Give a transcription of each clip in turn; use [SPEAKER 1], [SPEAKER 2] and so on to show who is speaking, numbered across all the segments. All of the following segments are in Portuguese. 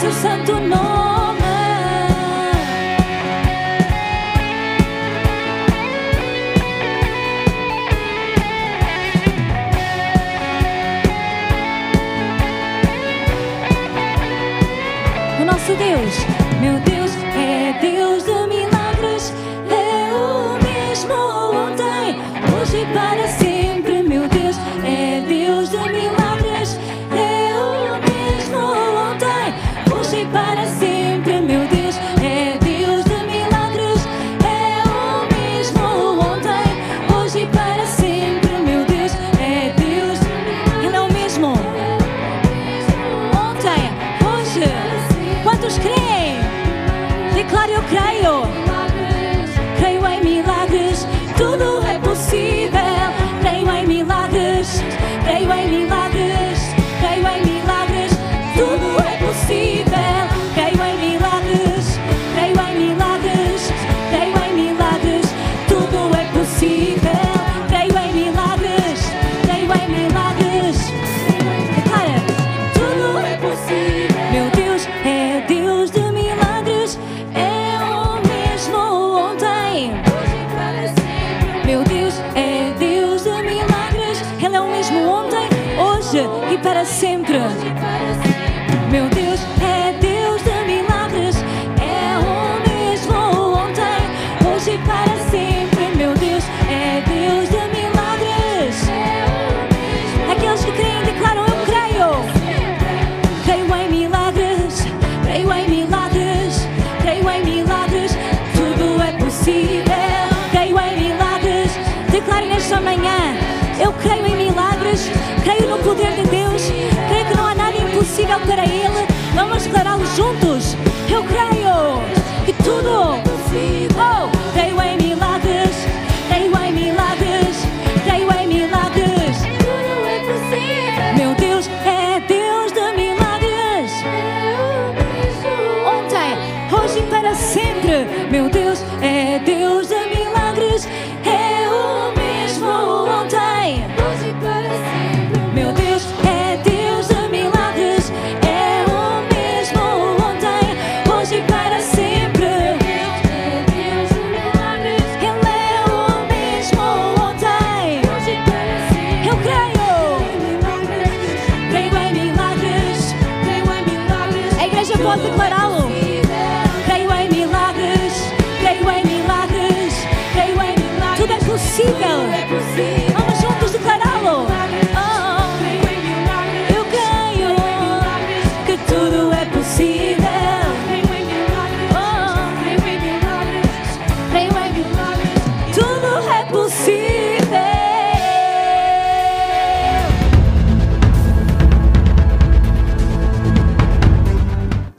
[SPEAKER 1] Seu santo nome. Eu creio.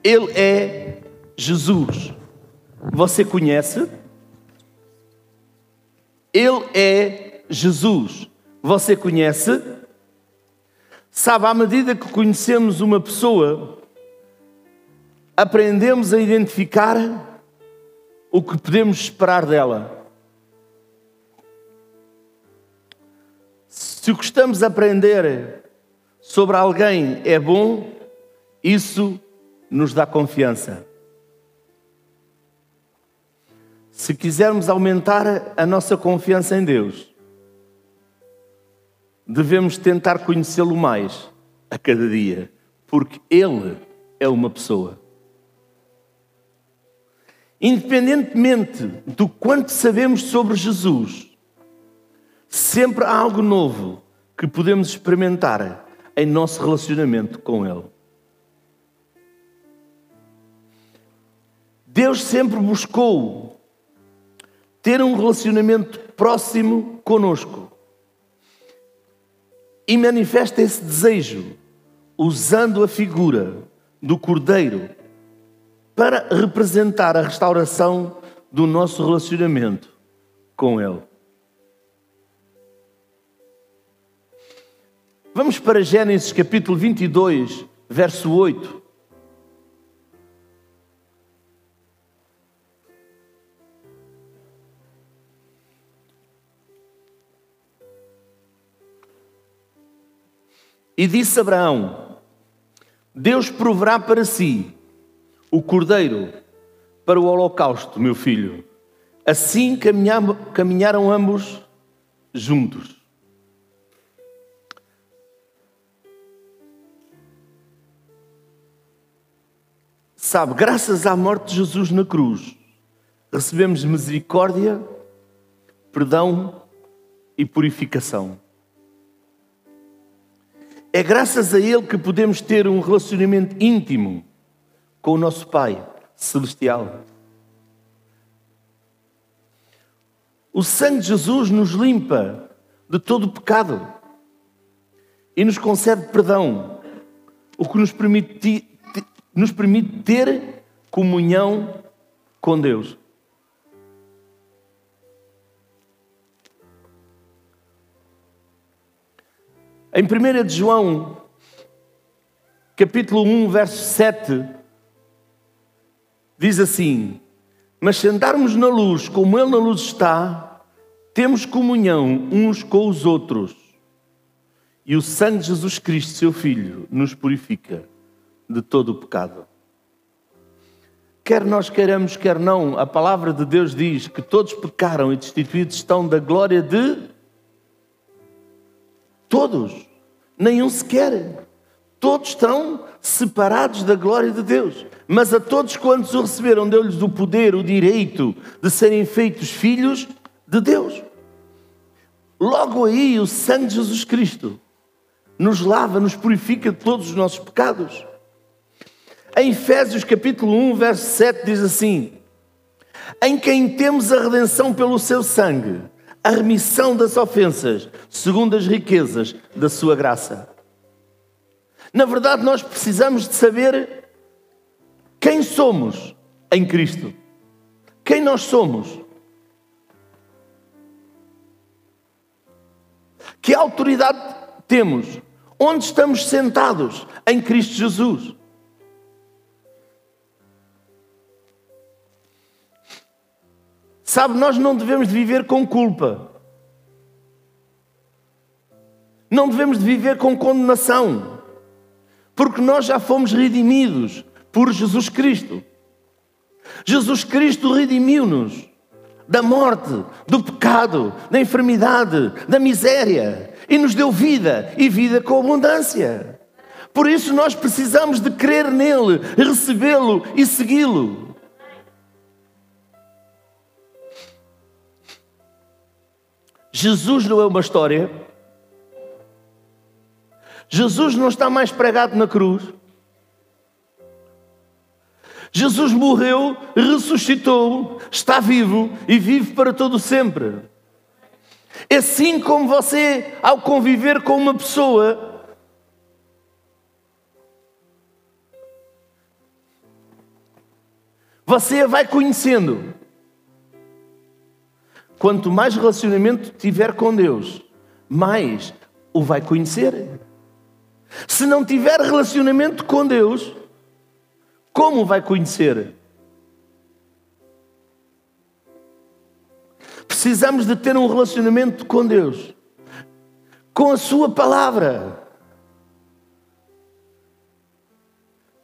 [SPEAKER 1] Ele é
[SPEAKER 2] Jesus. Você conhece? Ele é Jesus. Você conhece? Sabe, à medida que conhecemos uma pessoa, aprendemos a identificar o que podemos esperar dela. Se o que estamos a aprender sobre alguém é bom, isso nos dá confiança. Se quisermos aumentar a nossa confiança em Deus, devemos tentar conhecê-lo mais a cada dia, porque Ele é uma pessoa. Independentemente do quanto sabemos sobre Jesus, sempre há algo novo que podemos experimentar em nosso relacionamento com Ele. Deus sempre buscou ter um relacionamento próximo conosco e manifesta esse desejo usando a figura do Cordeiro para representar a restauração do nosso relacionamento com Ele. Vamos para Gênesis capítulo 22, verso 8. E disse Abraão: Deus proverá para si o cordeiro para o holocausto, meu filho. Assim caminharam ambos juntos. Sabe, graças à morte de Jesus na cruz, recebemos misericórdia, perdão e purificação. É graças a Ele que podemos ter um relacionamento íntimo com o nosso Pai Celestial. O sangue de Jesus nos limpa de todo o pecado e nos concede perdão, o que nos permite, nos permite ter comunhão com Deus. Em 1 de João, capítulo 1, verso 7, diz assim: Mas se andarmos na luz como Ele na luz está, temos comunhão uns com os outros. E o sangue de Jesus Cristo, seu Filho, nos purifica de todo o pecado. Quer nós queiramos, quer não, a palavra de Deus diz que todos pecaram e destituídos estão da glória de todos, nenhum sequer. Todos estão separados da glória de Deus. Mas a todos quantos o receberam, deu-lhes o poder, o direito de serem feitos filhos de Deus. Logo aí, o sangue de Jesus Cristo nos lava, nos purifica de todos os nossos pecados. Em Efésios capítulo 1, verso 7 diz assim: Em quem temos a redenção pelo seu sangue, a remissão das ofensas, segundo as riquezas da sua graça. Na verdade, nós precisamos de saber quem somos em Cristo? Quem nós somos? Que autoridade temos? Onde estamos sentados? Em Cristo Jesus. Sabe, nós não devemos de viver com culpa. Não devemos de viver com condenação. Porque nós já fomos redimidos por Jesus Cristo. Jesus Cristo redimiu-nos da morte, do pecado, da enfermidade, da miséria e nos deu vida e vida com abundância. Por isso nós precisamos de crer nele, recebê-lo e segui-lo. Jesus não é uma história. Jesus não está mais pregado na cruz. Jesus morreu, ressuscitou, está vivo e vive para todo sempre. Assim como você, ao conviver com uma pessoa, você a vai conhecendo. Quanto mais relacionamento tiver com Deus, mais o vai conhecer. Se não tiver relacionamento com Deus, como o vai conhecer? Precisamos de ter um relacionamento com Deus, com a Sua palavra,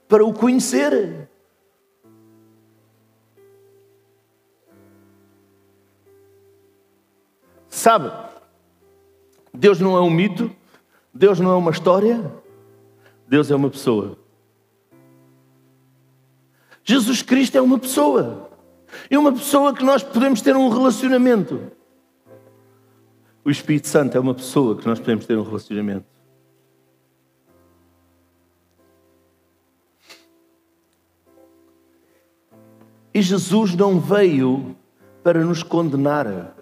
[SPEAKER 2] para o conhecer. Sabe, Deus não é um mito, Deus não é uma história, Deus é uma pessoa. Jesus Cristo é uma pessoa. É uma pessoa que nós podemos ter um relacionamento. O Espírito Santo é uma pessoa que nós podemos ter um relacionamento. E Jesus não veio para nos condenar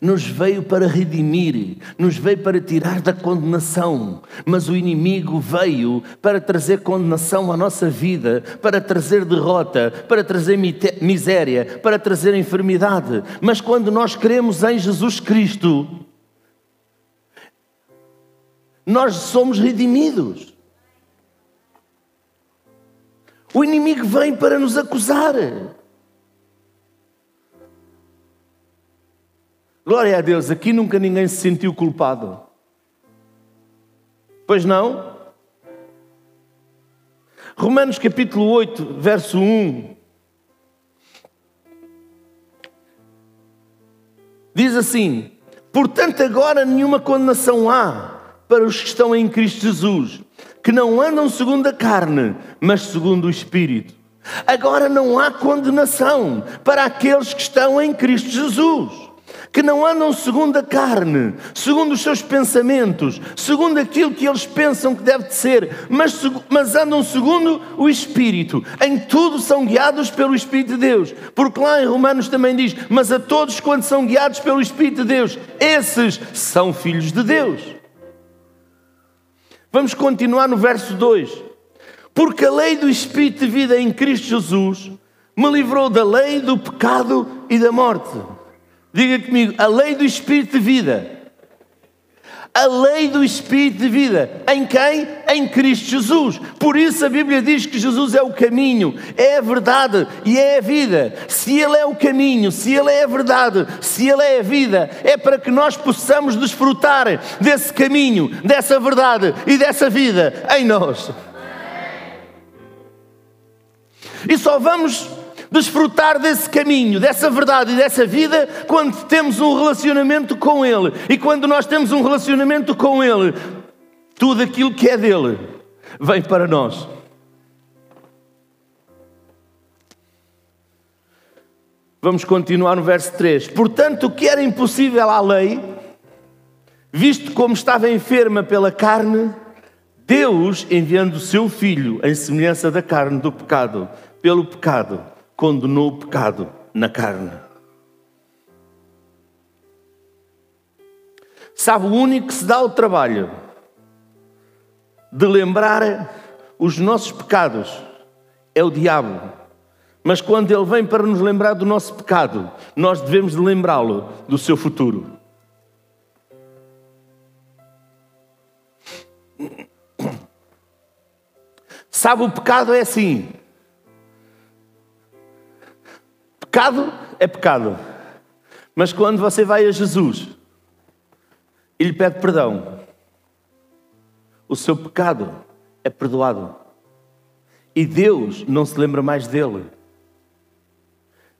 [SPEAKER 2] nos veio para redimir, nos veio para tirar da condenação, mas o inimigo veio para trazer condenação à nossa vida, para trazer derrota, para trazer miséria, para trazer enfermidade. Mas quando nós cremos em Jesus Cristo, nós somos redimidos. O inimigo vem para nos acusar. Glória a Deus, aqui nunca ninguém se sentiu culpado. Pois não? Romanos capítulo 8, verso 1. Diz assim: Portanto, agora nenhuma condenação há para os que estão em Cristo Jesus, que não andam segundo a carne, mas segundo o Espírito. Agora não há condenação para aqueles que estão em Cristo Jesus que não andam segundo a carne, segundo os seus pensamentos, segundo aquilo que eles pensam que deve ser, mas, mas andam segundo o Espírito. Em tudo são guiados pelo Espírito de Deus. Porque lá em Romanos também diz: Mas a todos quando são guiados pelo Espírito de Deus, esses são filhos de Deus. Vamos continuar no verso 2. Porque a lei do Espírito de vida em Cristo Jesus me livrou da lei, do pecado e da morte. Diga comigo, a lei do Espírito de vida. A lei do Espírito de vida. Em quem? Em Cristo Jesus. Por isso a Bíblia diz que Jesus é o caminho, é a verdade e é a vida. Se Ele é o caminho, se Ele é a verdade, se Ele é a vida, é para que nós possamos desfrutar desse caminho, dessa verdade e dessa vida em nós. E só vamos desfrutar desse caminho, dessa verdade e dessa vida quando temos um relacionamento com Ele. E quando nós temos um relacionamento com Ele, tudo aquilo que é dele vem para nós. Vamos continuar no verso 3. Portanto, o que era impossível à lei, visto como estava enferma pela carne, Deus, enviando o seu Filho em semelhança da carne do pecado, pelo pecado, condenou o pecado na carne. Sabe, o único que se dá o trabalho de lembrar os nossos pecados é o diabo. Mas quando ele vem para nos lembrar do nosso pecado, nós devemos lembrá-lo do seu futuro. Sabe, o pecado é assim. Pecado é pecado. Mas quando você vai a Jesus e lhe pede perdão, o seu pecado é perdoado. E Deus não se lembra mais dele.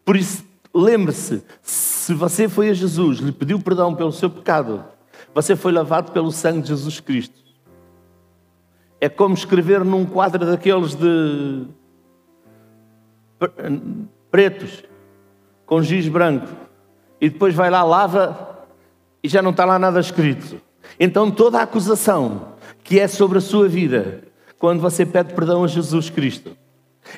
[SPEAKER 2] Por isso, lembre-se: se você foi a Jesus, lhe pediu perdão pelo seu pecado, você foi lavado pelo sangue de Jesus Cristo. É como escrever num quadro daqueles de pretos com giz branco e depois vai lá, lava e já não está lá nada escrito. Então toda a acusação que é sobre a sua vida, quando você pede perdão a Jesus Cristo,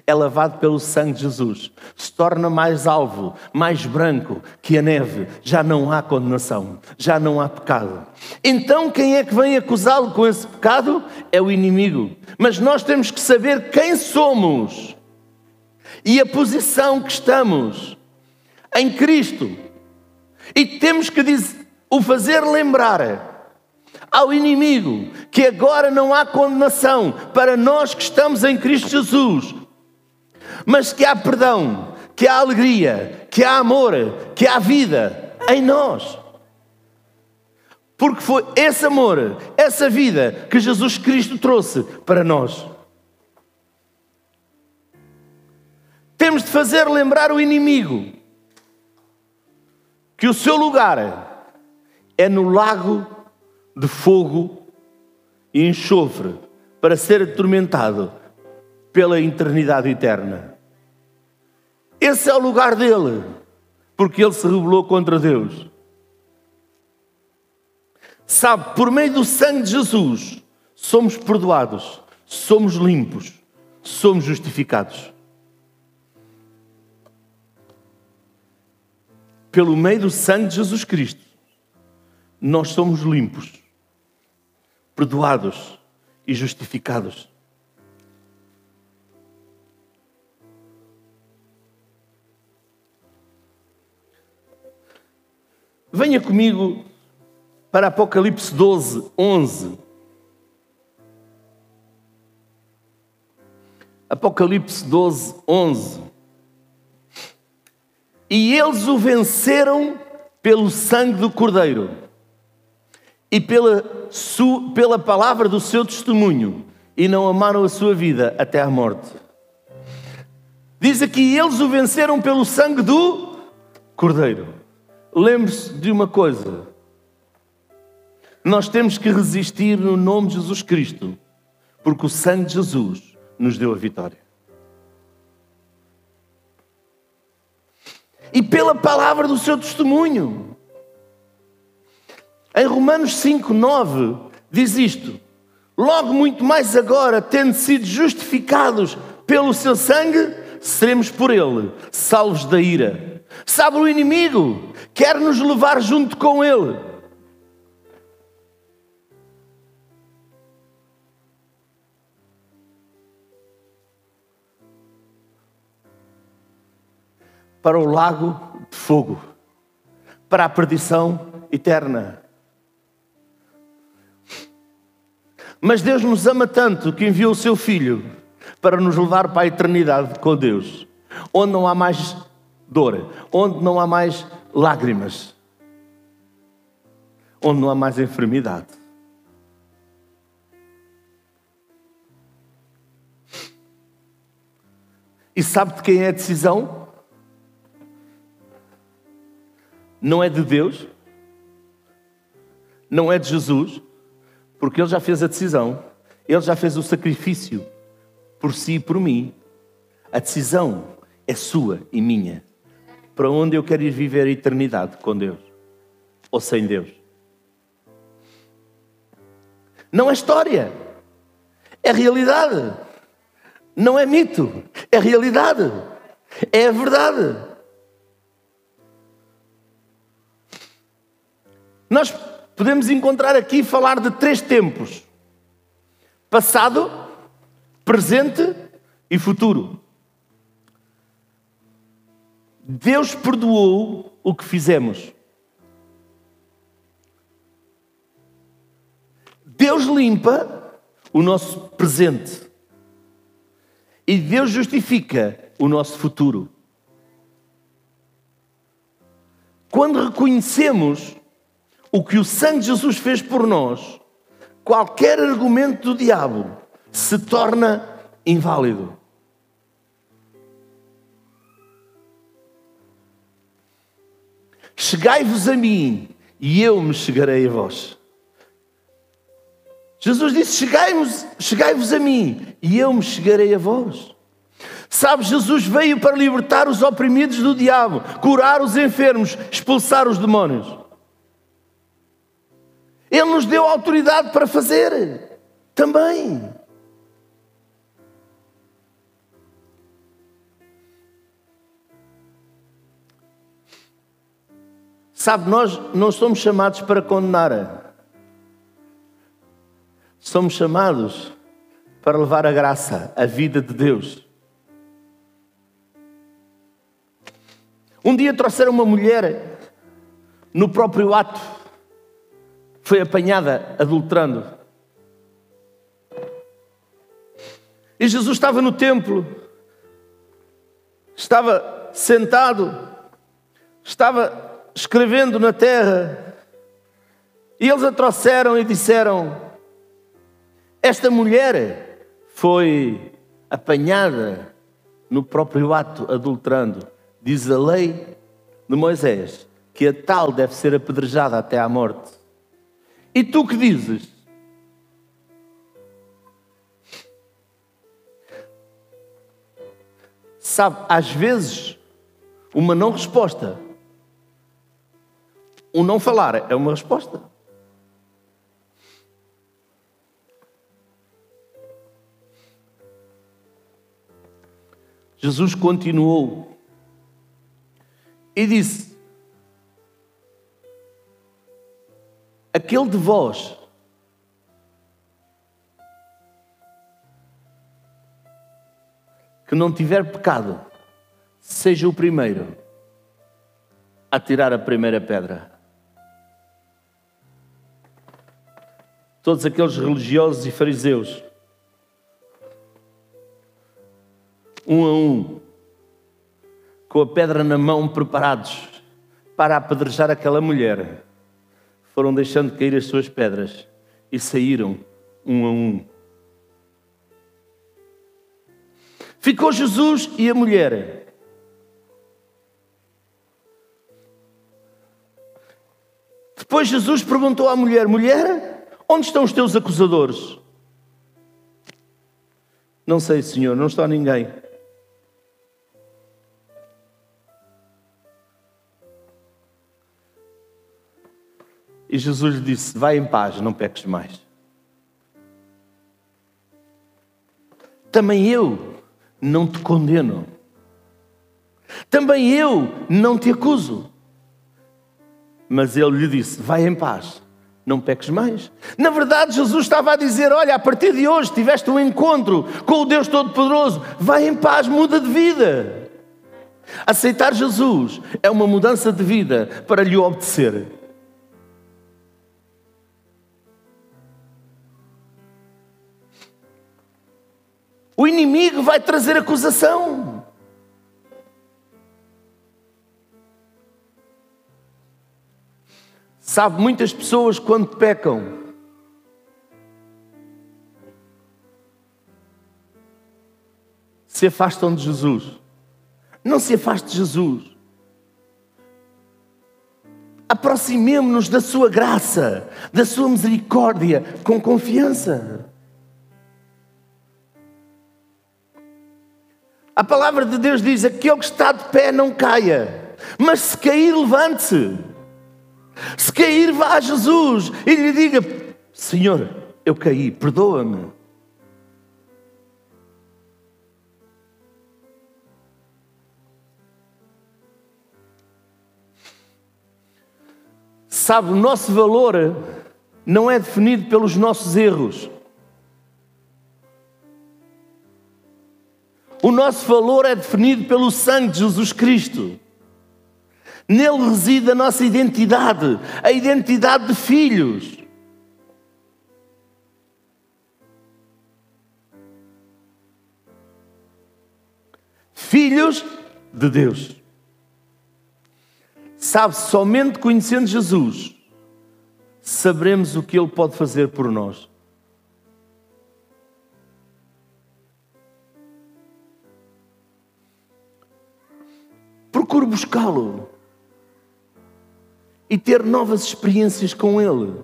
[SPEAKER 2] é lavado pelo sangue de Jesus, se torna mais alvo, mais branco que a neve, já não há condenação, já não há pecado. Então, quem é que vem acusá-lo com esse pecado? É o inimigo. Mas nós temos que saber quem somos e a posição que estamos em Cristo. E temos que o fazer lembrar ao inimigo que agora não há condenação para nós que estamos em Cristo Jesus, mas que há perdão, que há alegria, que há amor, que há vida em nós. Porque foi esse amor, essa vida que Jesus Cristo trouxe para nós. Temos de fazer lembrar o inimigo que o seu lugar é no lago de fogo e enxofre para ser atormentado pela eternidade eterna. Esse é o lugar dele, porque ele se rebelou contra Deus. Sabe, por meio do sangue de Jesus, somos perdoados, somos limpos, somos justificados. Pelo meio do sangue de Jesus Cristo, nós somos limpos, perdoados e justificados. Venha comigo para Apocalipse 12, 11. Apocalipse 12, 11. E eles o venceram pelo sangue do Cordeiro e pela, pela palavra do seu testemunho, e não amaram a sua vida até à morte. Diz aqui: eles o venceram pelo sangue do Cordeiro. Lembre-se de uma coisa: nós temos que resistir no nome de Jesus Cristo, porque o sangue de Jesus nos deu a vitória. E pela palavra do seu testemunho. Em Romanos 5, 9, diz isto: Logo muito mais agora, tendo sido justificados pelo seu sangue, seremos por ele salvos da ira. Sabe, o inimigo quer nos levar junto com ele. Para o lago de fogo, para a perdição eterna. Mas Deus nos ama tanto que enviou o seu Filho para nos levar para a eternidade com Deus, onde não há mais dor, onde não há mais lágrimas, onde não há mais enfermidade. E sabe de quem é a decisão? Não é de Deus, não é de Jesus, porque Ele já fez a decisão, Ele já fez o sacrifício por si e por mim. A decisão é sua e minha para onde eu quero ir viver a eternidade com Deus ou sem Deus. Não é história, é realidade. Não é mito, é realidade, é a verdade. Nós podemos encontrar aqui falar de três tempos: passado, presente e futuro. Deus perdoou o que fizemos. Deus limpa o nosso presente. E Deus justifica o nosso futuro. Quando reconhecemos o que o sangue de Jesus fez por nós, qualquer argumento do diabo se torna inválido. Chegai-vos a mim e eu me chegarei a vós. Jesus disse: Chegai-vos chegai a mim e eu me chegarei a vós. Sabe, Jesus veio para libertar os oprimidos do diabo, curar os enfermos, expulsar os demónios. Ele nos deu autoridade para fazer também. Sabe, nós não somos chamados para condenar, somos chamados para levar a graça, a vida de Deus. Um dia trouxeram uma mulher no próprio ato foi apanhada adulterando. E Jesus estava no templo, estava sentado, estava escrevendo na terra. E eles a trouxeram e disseram: Esta mulher foi apanhada no próprio ato adulterando. Diz a lei de Moisés que a tal deve ser apedrejada até à morte. E tu que dizes? Sabe, às vezes, uma não resposta, um não falar é uma resposta. Jesus continuou e disse: Aquele de vós. Que não tiver pecado, seja o primeiro a tirar a primeira pedra. Todos aqueles religiosos e fariseus, um a um, com a pedra na mão, preparados para apedrejar aquela mulher, foram deixando cair as suas pedras e saíram um a um. Ficou Jesus e a mulher. Depois Jesus perguntou à mulher: Mulher, onde estão os teus acusadores? Não sei, Senhor, não está ninguém. E Jesus lhe disse: Vai em paz, não peques mais. Também eu não te condeno. Também eu não te acuso. Mas ele lhe disse: Vai em paz, não peques mais. Na verdade, Jesus estava a dizer: Olha, a partir de hoje tiveste um encontro com o Deus Todo-Poderoso, vai em paz, muda de vida. Aceitar Jesus é uma mudança de vida para lhe obedecer. O inimigo vai trazer acusação. Sabe, muitas pessoas quando pecam, se afastam de Jesus. Não se afaste de Jesus. Aproximemo-nos da Sua graça, da Sua misericórdia, com confiança. A palavra de Deus diz: aquele que está de pé não caia, mas se cair, levante-se. Se cair, vá a Jesus e lhe diga: Senhor, eu caí, perdoa-me. Sabe, o nosso valor não é definido pelos nossos erros. O nosso valor é definido pelo sangue de Jesus Cristo. Nele reside a nossa identidade, a identidade de filhos. Filhos de Deus. Sabe, somente conhecendo Jesus, saberemos o que Ele pode fazer por nós. Procure buscá-lo e ter novas experiências com Ele.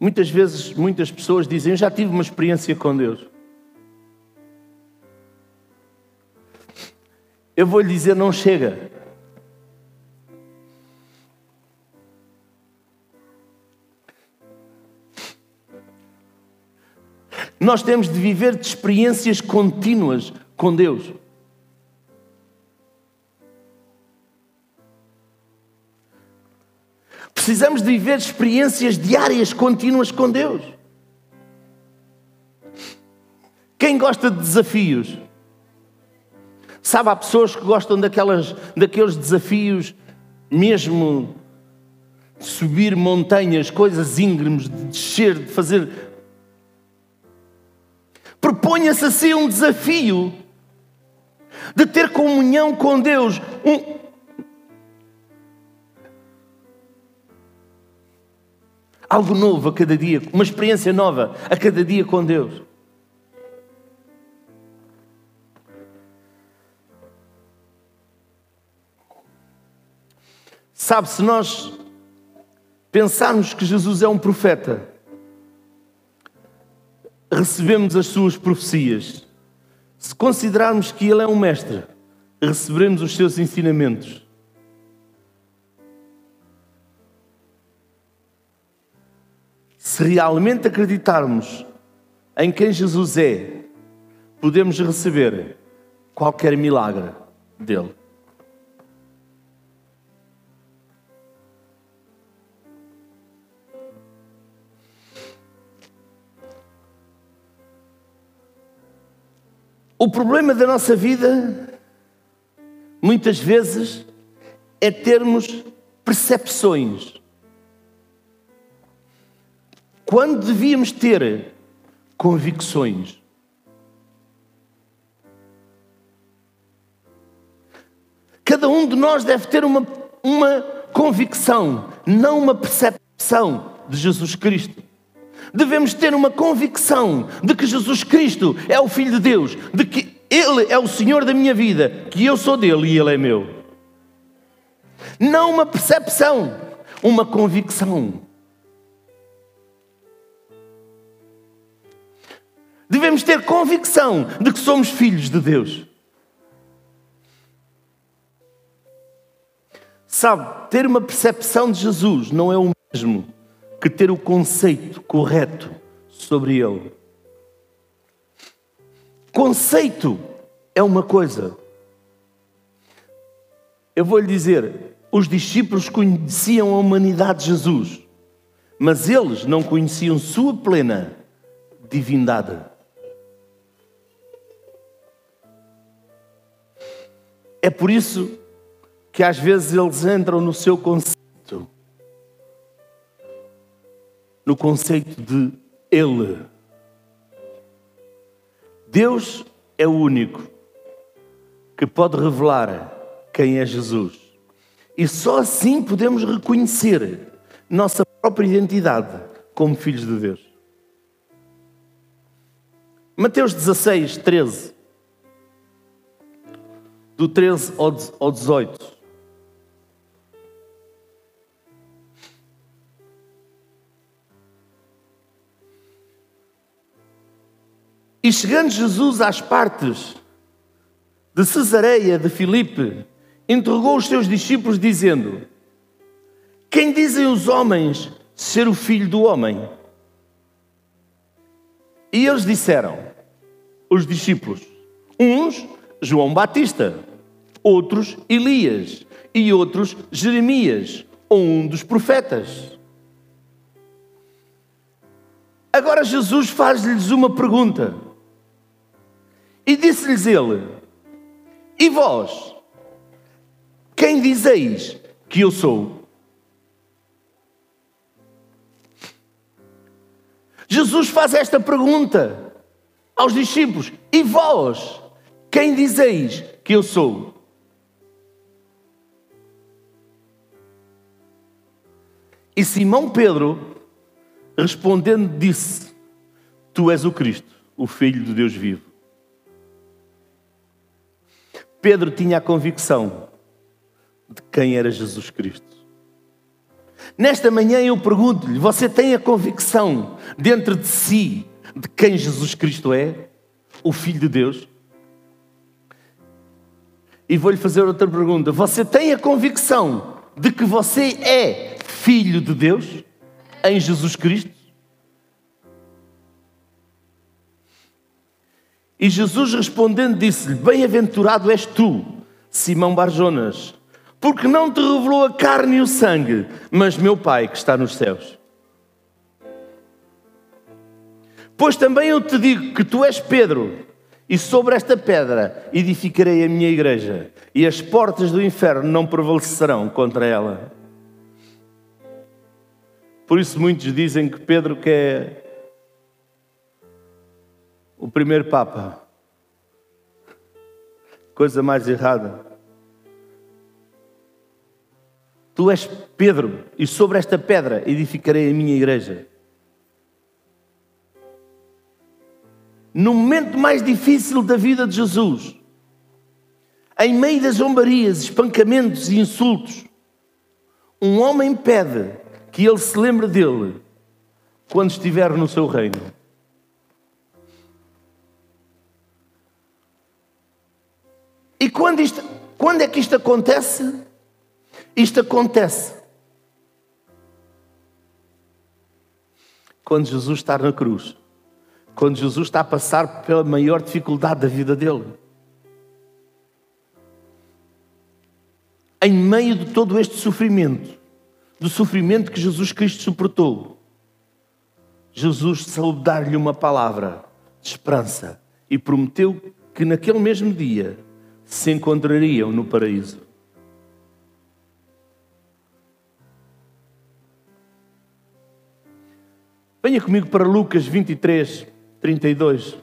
[SPEAKER 2] Muitas vezes, muitas pessoas dizem: Eu já tive uma experiência com Deus. Eu vou lhe dizer: não chega. Nós temos de viver de experiências contínuas com Deus. Precisamos de viver experiências diárias contínuas com Deus. Quem gosta de desafios? Sabe, há pessoas que gostam daquelas, daqueles desafios mesmo subir montanhas, coisas íngremes, de descer, de fazer. Proponha-se assim um desafio de ter comunhão com Deus. Um... Algo novo a cada dia, uma experiência nova a cada dia com Deus. Sabe, se nós pensarmos que Jesus é um profeta, recebemos as suas profecias. Se considerarmos que ele é um mestre, receberemos os seus ensinamentos. Se realmente acreditarmos em quem Jesus é, podemos receber qualquer milagre dele. O problema da nossa vida, muitas vezes, é termos percepções. Quando devíamos ter convicções. Cada um de nós deve ter uma, uma convicção, não uma percepção de Jesus Cristo devemos ter uma convicção de que Jesus Cristo é o Filho de Deus, de que Ele é o Senhor da minha vida, que eu sou dele e Ele é meu. Não uma percepção, uma convicção. Devemos ter convicção de que somos filhos de Deus. Sabe, ter uma percepção de Jesus não é o mesmo que ter o conceito correto sobre ele. Conceito é uma coisa. Eu vou lhe dizer: os discípulos conheciam a humanidade de Jesus, mas eles não conheciam sua plena divindade. É por isso que às vezes eles entram no seu conceito no conceito de Ele. Deus é o único que pode revelar quem é Jesus. E só assim podemos reconhecer nossa própria identidade como filhos de Deus. Mateus 16, 13. Do 13 ao 18. E chegando Jesus às partes de Cesareia de Filipe, interrogou os seus discípulos, dizendo: Quem dizem os homens ser o filho do homem? E eles disseram, os discípulos, uns João Batista, outros Elias e outros Jeremias ou um dos profetas. Agora Jesus faz-lhes uma pergunta. E disse-lhes ele: E vós, quem dizeis que eu sou? Jesus faz esta pergunta aos discípulos: E vós, quem dizeis que eu sou? E Simão Pedro, respondendo, disse: Tu és o Cristo, o Filho de Deus vivo. Pedro tinha a convicção de quem era Jesus Cristo. Nesta manhã eu pergunto-lhe: você tem a convicção dentro de si de quem Jesus Cristo é? O Filho de Deus? E vou-lhe fazer outra pergunta: você tem a convicção de que você é filho de Deus em Jesus Cristo? E Jesus respondendo disse-lhe: Bem-aventurado és tu, Simão Barjonas, porque não te revelou a carne e o sangue, mas meu Pai que está nos céus. Pois também eu te digo que tu és Pedro, e sobre esta pedra edificarei a minha igreja, e as portas do inferno não prevalecerão contra ela. Por isso muitos dizem que Pedro que é o primeiro Papa. Coisa mais errada. Tu és Pedro, e sobre esta pedra edificarei a minha igreja. No momento mais difícil da vida de Jesus, em meio das zombarias, espancamentos e insultos, um homem pede que ele se lembre dele quando estiver no seu reino. E quando, isto, quando é que isto acontece? Isto acontece quando Jesus está na cruz, quando Jesus está a passar pela maior dificuldade da vida dele. Em meio de todo este sofrimento, do sofrimento que Jesus Cristo suportou, Jesus soube dar-lhe uma palavra de esperança e prometeu que naquele mesmo dia se encontrariam no paraíso. Venha comigo para Lucas 23, 32.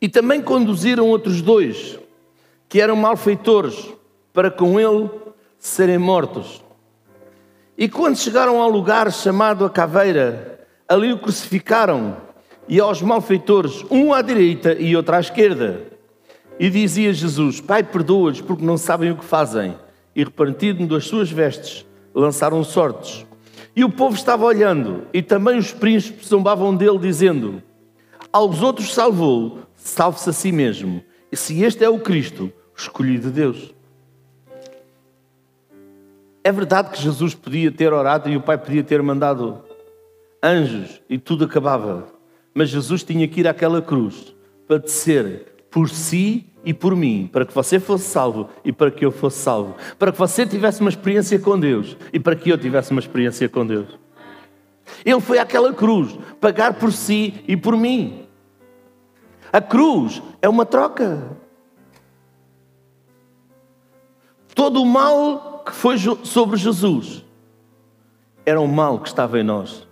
[SPEAKER 2] E também conduziram outros dois, que eram malfeitores, para com ele serem mortos. E quando chegaram ao lugar chamado a Caveira, ali o crucificaram, e aos malfeitores, um à direita e outro à esquerda. E dizia Jesus: Pai, perdoa-os, porque não sabem o que fazem. E repartindo das suas vestes, lançaram sortes. E o povo estava olhando, e também os príncipes zombavam dele, dizendo: Aos outros salvou, salve-se a si mesmo. E se este é o Cristo, escolhido de Deus. É verdade que Jesus podia ter orado e o Pai podia ter mandado anjos e tudo acabava. Mas Jesus tinha que ir àquela cruz para descer por si e por mim, para que você fosse salvo e para que eu fosse salvo, para que você tivesse uma experiência com Deus e para que eu tivesse uma experiência com Deus. Ele foi àquela cruz pagar por si e por mim. A cruz é uma troca. Todo o mal que foi sobre Jesus era um mal que estava em nós.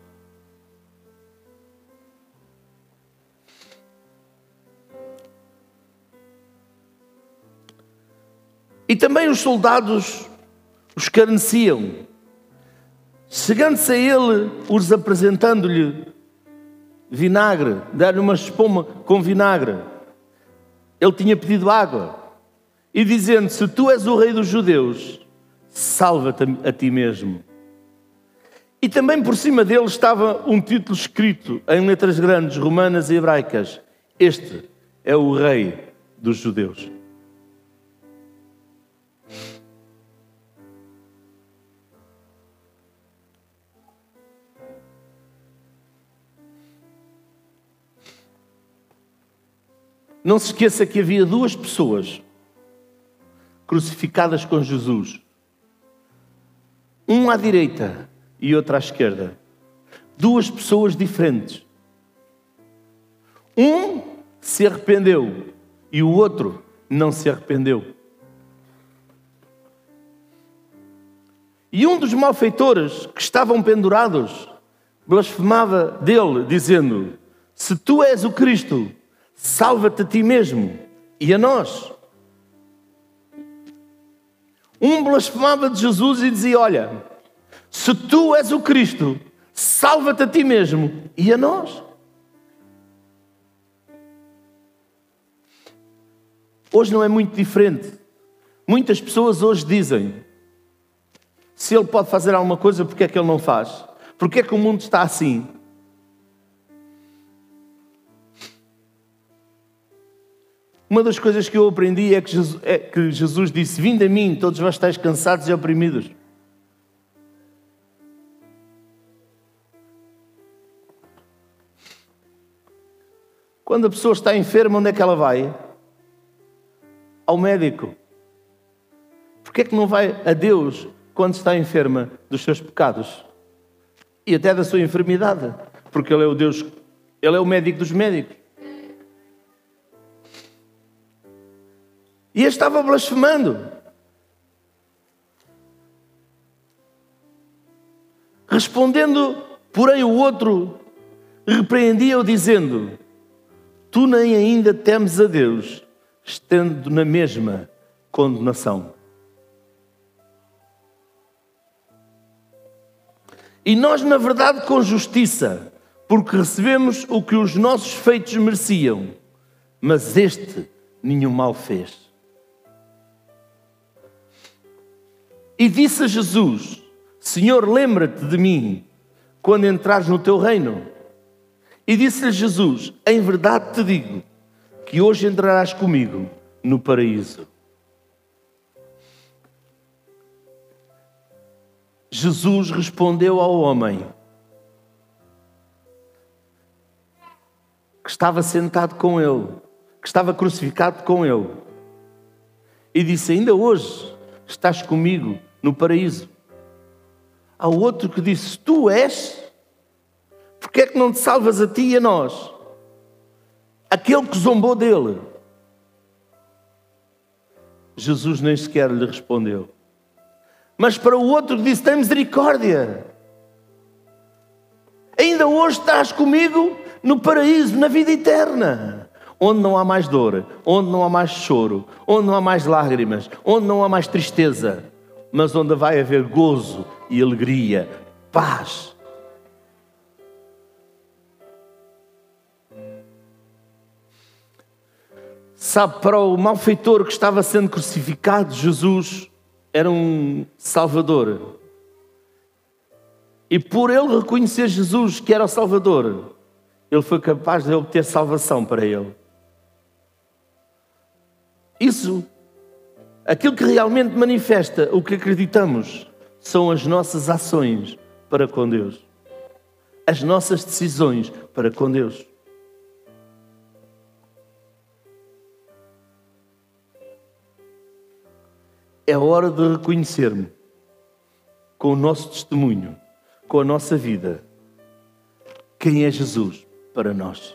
[SPEAKER 2] E também os soldados os carneciam. Chegando-se a ele, os apresentando-lhe vinagre, dar-lhe uma espuma com vinagre. Ele tinha pedido água. E dizendo: Se tu és o rei dos judeus, salva-te a ti mesmo. E também por cima dele estava um título escrito em letras grandes, romanas e hebraicas: Este é o rei dos judeus. Não se esqueça que havia duas pessoas crucificadas com Jesus. Um à direita e outro à esquerda. Duas pessoas diferentes. Um se arrependeu e o outro não se arrependeu. E um dos malfeitores que estavam pendurados blasfemava dele, dizendo: Se tu és o Cristo, salva-te a ti mesmo e a nós. Um blasfemava de Jesus e dizia: Olha, se tu és o Cristo, salva-te a ti mesmo e a nós. Hoje não é muito diferente. Muitas pessoas hoje dizem: se ele pode fazer alguma coisa, porque é que ele não faz? Porque é que o mundo está assim? Uma das coisas que eu aprendi é que Jesus, é que Jesus disse: Vinde a mim, todos vós estáis cansados e oprimidos. Quando a pessoa está enferma, onde é que ela vai? Ao médico. Porquê é que não vai a Deus quando está enferma dos seus pecados? E até da sua enfermidade. Porque Ele é o Deus, Ele é o médico dos médicos. E ele estava blasfemando. Respondendo, porém, o outro repreendia-o, dizendo: Tu nem ainda temes a Deus, estando na mesma condenação. E nós, na verdade, com justiça, porque recebemos o que os nossos feitos mereciam, mas este nenhum mal fez. E disse a Jesus: Senhor, lembra-te de mim quando entrares no teu reino. E disse-lhe Jesus: Em verdade te digo que hoje entrarás comigo no paraíso. Jesus respondeu ao homem que estava sentado com ele, que estava crucificado com ele, e disse: Ainda hoje estás comigo no paraíso. Há outro que disse: Tu és porque é que não te salvas a ti e a nós? Aquele que zombou dele. Jesus nem sequer lhe respondeu. Mas para o outro que disse: Tem misericórdia. Ainda hoje estás comigo no paraíso, na vida eterna. Onde não há mais dor, onde não há mais choro, onde não há mais lágrimas, onde não há mais tristeza, mas onde vai haver gozo e alegria, paz Sabe, para o malfeitor que estava sendo crucificado, Jesus era um Salvador. E por ele reconhecer Jesus que era o Salvador, ele foi capaz de obter salvação para ele. Isso, aquilo que realmente manifesta o que acreditamos, são as nossas ações para com Deus, as nossas decisões para com Deus. É hora de reconhecermos com o nosso testemunho, com a nossa vida, quem é Jesus para nós.